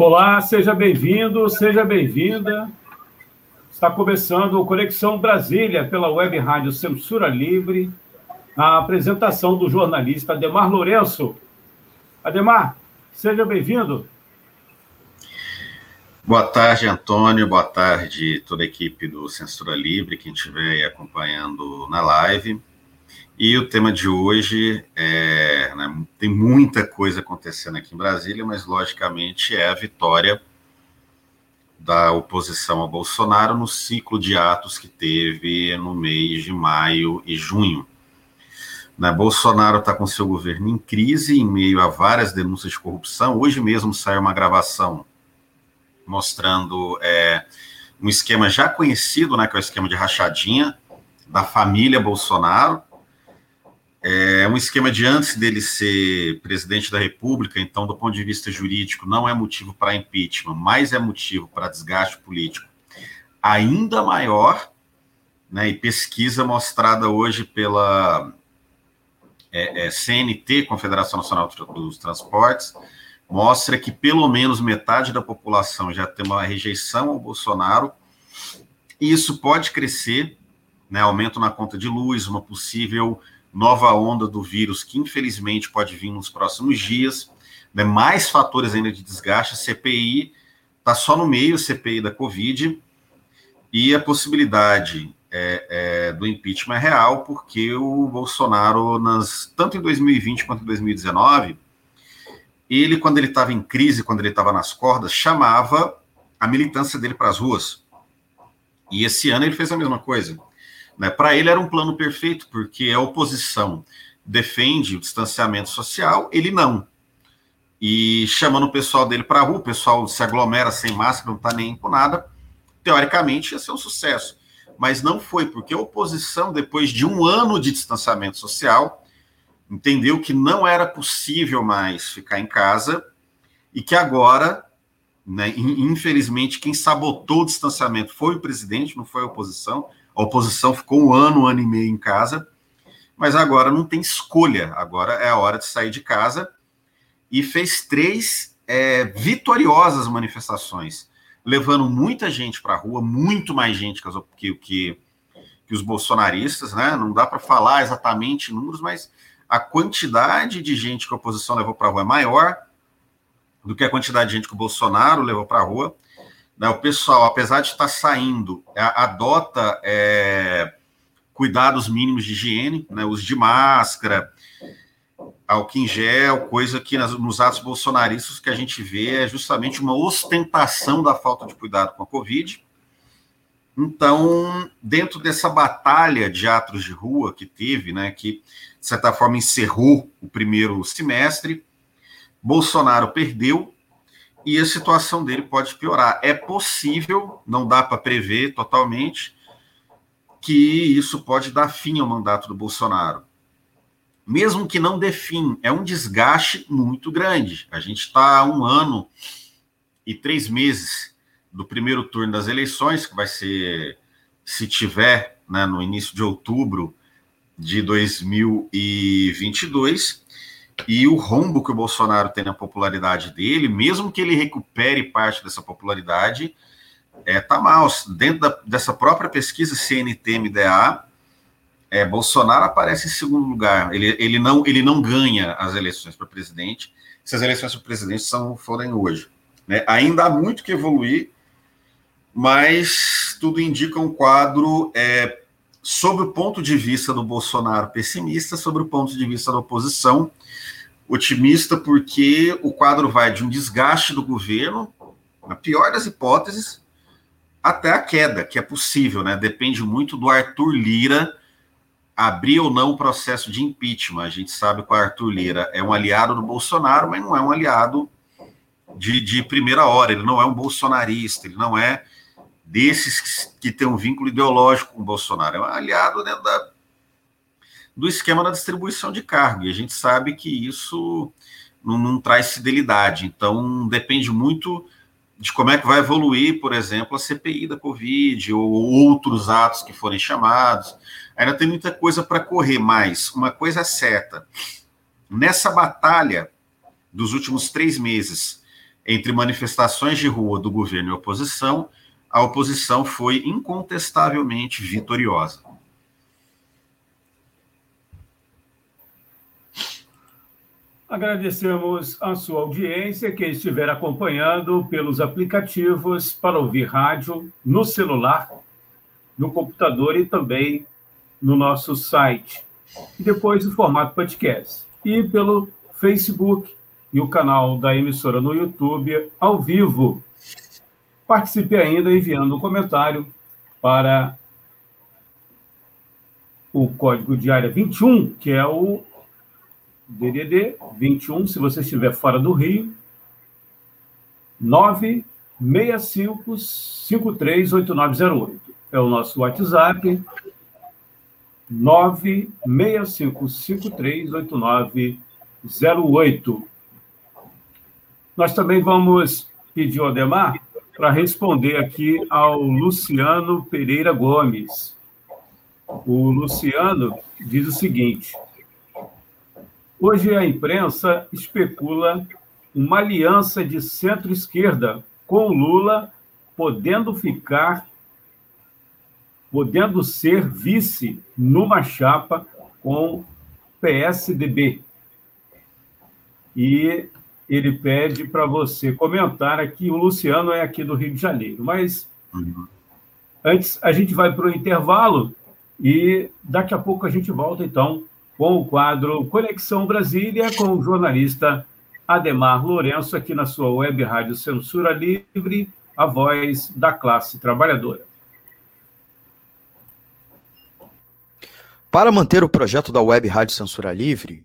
Olá, seja bem-vindo, seja bem-vinda. Está começando o Conexão Brasília pela Web Rádio Censura Livre, na apresentação do jornalista Ademar Lourenço. Ademar, seja bem-vindo. Boa tarde, Antônio. Boa tarde, toda a equipe do Censura Livre, quem estiver acompanhando na live. E o tema de hoje é, né, tem muita coisa acontecendo aqui em Brasília, mas logicamente é a vitória da oposição a Bolsonaro no ciclo de atos que teve no mês de maio e junho. Né, Bolsonaro está com seu governo em crise, em meio a várias denúncias de corrupção. Hoje mesmo saiu uma gravação mostrando é, um esquema já conhecido, né, que é o esquema de rachadinha da família Bolsonaro, é um esquema de antes dele ser presidente da República, então, do ponto de vista jurídico, não é motivo para impeachment, mas é motivo para desgaste político ainda maior, né, e pesquisa mostrada hoje pela é, é, CNT, Confederação Nacional dos Transportes, mostra que pelo menos metade da população já tem uma rejeição ao Bolsonaro, e isso pode crescer, né, aumento na conta de luz, uma possível nova onda do vírus que infelizmente pode vir nos próximos dias, né, mais fatores ainda de desgaste, a CPI está só no meio, CPI da Covid, e a possibilidade é, é, do impeachment é real, porque o Bolsonaro, nas, tanto em 2020 quanto em 2019, ele, quando ele estava em crise, quando ele estava nas cordas, chamava a militância dele para as ruas. E esse ano ele fez a mesma coisa. Né? Para ele era um plano perfeito, porque a oposição defende o distanciamento social, ele não. E chamando o pessoal dele para a rua, o pessoal se aglomera sem máscara, não está nem com nada, teoricamente ia ser um sucesso. Mas não foi, porque a oposição, depois de um ano de distanciamento social, entendeu que não era possível mais ficar em casa e que agora, né, infelizmente, quem sabotou o distanciamento foi o presidente, não foi a oposição. A oposição ficou um ano, um ano e meio em casa, mas agora não tem escolha. Agora é a hora de sair de casa e fez três é, vitoriosas manifestações, levando muita gente para a rua, muito mais gente que, que, que, os bolsonaristas, né? Não dá para falar exatamente números, mas a quantidade de gente que a oposição levou para a rua é maior do que a quantidade de gente que o Bolsonaro levou para a rua. Né, o pessoal, apesar de estar saindo, adota é, cuidados mínimos de higiene, né, uso de máscara, álcool em gel, coisa que nas, nos atos bolsonaristas que a gente vê é justamente uma ostentação da falta de cuidado com a Covid. Então, dentro dessa batalha de atos de rua que teve, né, que de certa forma encerrou o primeiro semestre, Bolsonaro perdeu, e a situação dele pode piorar. É possível, não dá para prever totalmente, que isso pode dar fim ao mandato do Bolsonaro. Mesmo que não dê fim, é um desgaste muito grande. A gente está um ano e três meses do primeiro turno das eleições, que vai ser, se tiver, né, no início de outubro de 2022 e o rombo que o Bolsonaro tem na popularidade dele, mesmo que ele recupere parte dessa popularidade, é, tá mal. Dentro da, dessa própria pesquisa CNT-MDA, é, Bolsonaro aparece em segundo lugar. Ele, ele, não, ele não ganha as eleições para presidente, se as eleições para presidente são, forem hoje. Né? Ainda há muito que evoluir, mas tudo indica um quadro é, sob o ponto de vista do Bolsonaro pessimista, sobre o ponto de vista da oposição otimista, porque o quadro vai de um desgaste do governo, na pior das hipóteses, até a queda, que é possível, né? Depende muito do Arthur Lira abrir ou não o processo de impeachment. A gente sabe que o Arthur Lira é um aliado do Bolsonaro, mas não é um aliado de, de primeira hora, ele não é um bolsonarista, ele não é desses que, que tem um vínculo ideológico com o Bolsonaro, é um aliado né, da, do esquema da distribuição de cargo, e a gente sabe que isso não, não traz fidelidade, então depende muito de como é que vai evoluir, por exemplo, a CPI da Covid ou outros atos que forem chamados. Ainda tem muita coisa para correr, mas uma coisa é certa: nessa batalha dos últimos três meses entre manifestações de rua do governo e oposição, a oposição foi incontestavelmente vitoriosa. Agradecemos a sua audiência, que estiver acompanhando pelos aplicativos para ouvir rádio no celular, no computador e também no nosso site. E depois o formato podcast. E pelo Facebook e o canal da emissora no YouTube, ao vivo. Participe ainda enviando um comentário para o código de área 21, que é o DDD 21, se você estiver fora do Rio, 965538908. É o nosso WhatsApp, 965538908. Nós também vamos pedir ao Ademar para responder aqui ao Luciano Pereira Gomes. O Luciano diz o seguinte: Hoje a imprensa especula uma aliança de centro-esquerda com Lula podendo ficar, podendo ser vice numa chapa com PSDB. E ele pede para você comentar aqui. O Luciano é aqui do Rio de Janeiro, mas uhum. antes a gente vai para o intervalo e daqui a pouco a gente volta então com o quadro Conexão Brasília, com o jornalista Ademar Lourenço, aqui na sua web rádio Censura Livre, a voz da classe trabalhadora. Para manter o projeto da Web Rádio Censura Livre,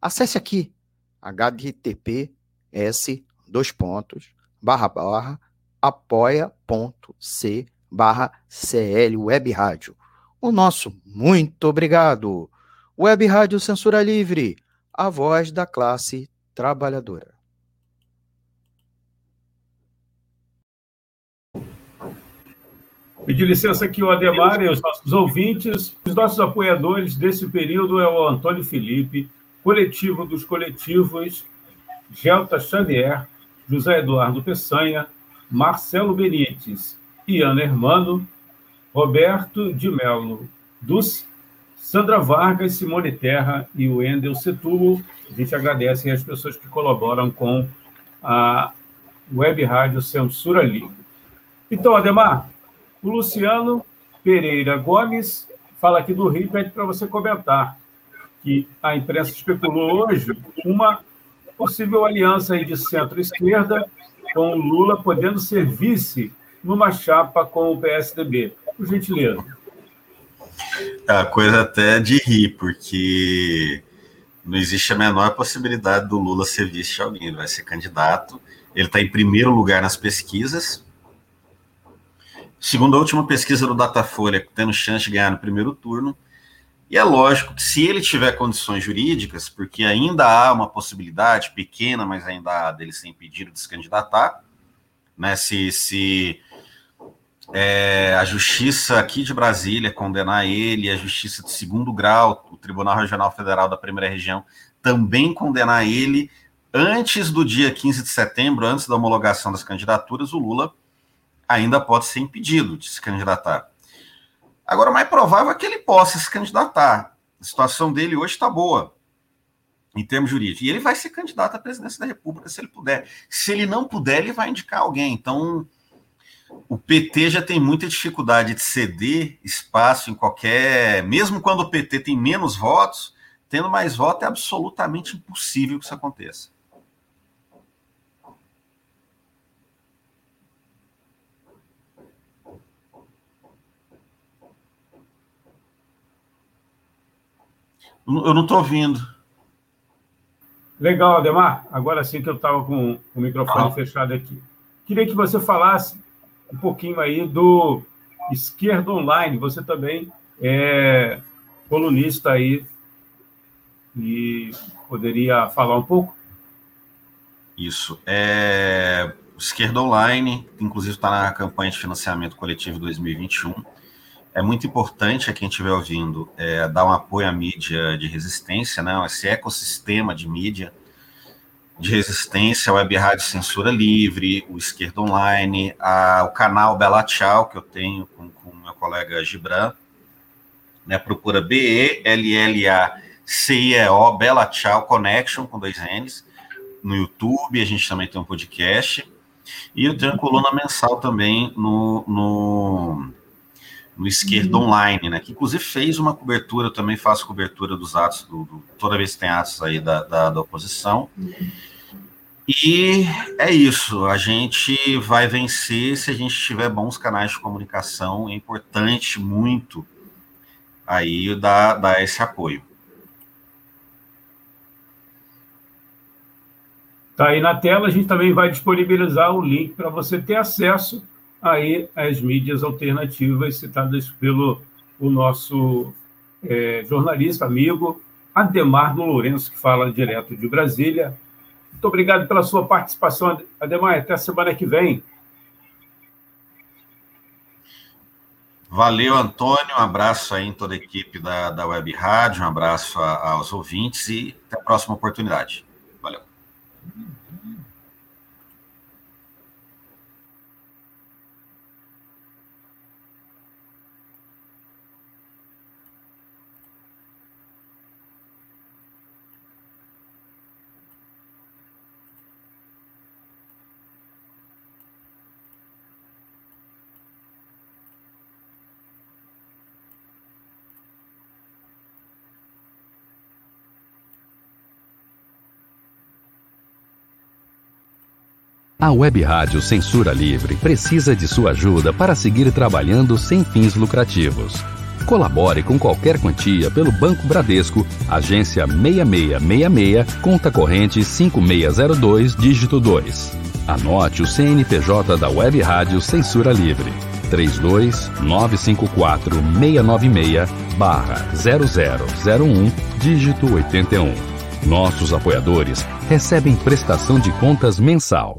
acesse aqui https dois pontos barra barra apoia.c barra CL Web Rádio o nosso muito obrigado. Web Rádio Censura Livre, a voz da classe trabalhadora. Pedir licença aqui o Ademar e os nossos ouvintes. Os nossos apoiadores desse período é o Antônio Felipe, Coletivo dos Coletivos, Gelta Xavier, José Eduardo Peçanha, Marcelo Benites e Ana Hermano, Roberto de Melo Duce, Sandra Vargas, Simone Terra e o Endel Setulo. A gente agradece as pessoas que colaboram com a Web Rádio Censura Livre. Então, Ademar, o Luciano Pereira Gomes fala aqui do Rio, pede para você comentar que a imprensa especulou hoje uma possível aliança aí de centro-esquerda com o Lula podendo ser vice numa chapa com o PSDB por gentileza. A coisa até de rir, porque não existe a menor possibilidade do Lula ser vice de alguém. Ele vai ser candidato. Ele está em primeiro lugar nas pesquisas. Segundo a última pesquisa do Datafolha, tendo chance de ganhar no primeiro turno. E é lógico que se ele tiver condições jurídicas, porque ainda há uma possibilidade pequena, mas ainda há dele ser impedido de se candidatar, né? Se, se é, a justiça aqui de Brasília condenar ele, a justiça de segundo grau, o Tribunal Regional Federal da Primeira Região, também condenar ele antes do dia 15 de setembro, antes da homologação das candidaturas, o Lula ainda pode ser impedido de se candidatar. Agora, o mais provável é que ele possa se candidatar. situação dele hoje está boa, em termos jurídicos. E ele vai ser candidato à presidência da República se ele puder. Se ele não puder, ele vai indicar alguém. Então, o PT já tem muita dificuldade de ceder espaço em qualquer. Mesmo quando o PT tem menos votos, tendo mais votos, é absolutamente impossível que isso aconteça. Eu não estou ouvindo. Legal, Ademar. Agora sim que eu estava com o microfone ah. fechado aqui. Queria que você falasse um pouquinho aí do Esquerda Online. Você também é colunista aí e poderia falar um pouco? Isso. É... Esquerda Online, inclusive está na campanha de financiamento coletivo 2021 é muito importante a quem estiver ouvindo é, dar um apoio à mídia de resistência, né? esse ecossistema de mídia de resistência, Web Rádio Censura Livre, o Esquerda Online, a, o canal Bela Tchau, que eu tenho com o meu colega Gibran, né? procura B-E-L-L-A-C-I-E-O, Bela Tchau Connection, com dois N's, no YouTube, a gente também tem um podcast, e eu tenho coluna mensal também no, no no Esquerda uhum. Online, né? Que inclusive fez uma cobertura, eu também faço cobertura dos atos, do, do, toda vez que tem atos aí da, da, da oposição. Uhum. E é isso, a gente vai vencer se a gente tiver bons canais de comunicação, é importante muito aí dar, dar esse apoio. Tá aí na tela, a gente também vai disponibilizar o link para você ter acesso aí as mídias alternativas citadas pelo o nosso é, jornalista amigo Ademar do Lourenço, que fala direto de Brasília. Muito obrigado pela sua participação, Ademar. Até a semana que vem. Valeu, Antônio. Um abraço aí em toda a equipe da, da Web Rádio, um abraço aos ouvintes e até a próxima oportunidade. Valeu. A Web Rádio Censura Livre precisa de sua ajuda para seguir trabalhando sem fins lucrativos. Colabore com qualquer quantia pelo Banco Bradesco, agência 6666, conta corrente 5602, dígito 2. Anote o CNPJ da Web Rádio Censura Livre. 32954 696 barra 0001, dígito 81. Nossos apoiadores recebem prestação de contas mensal.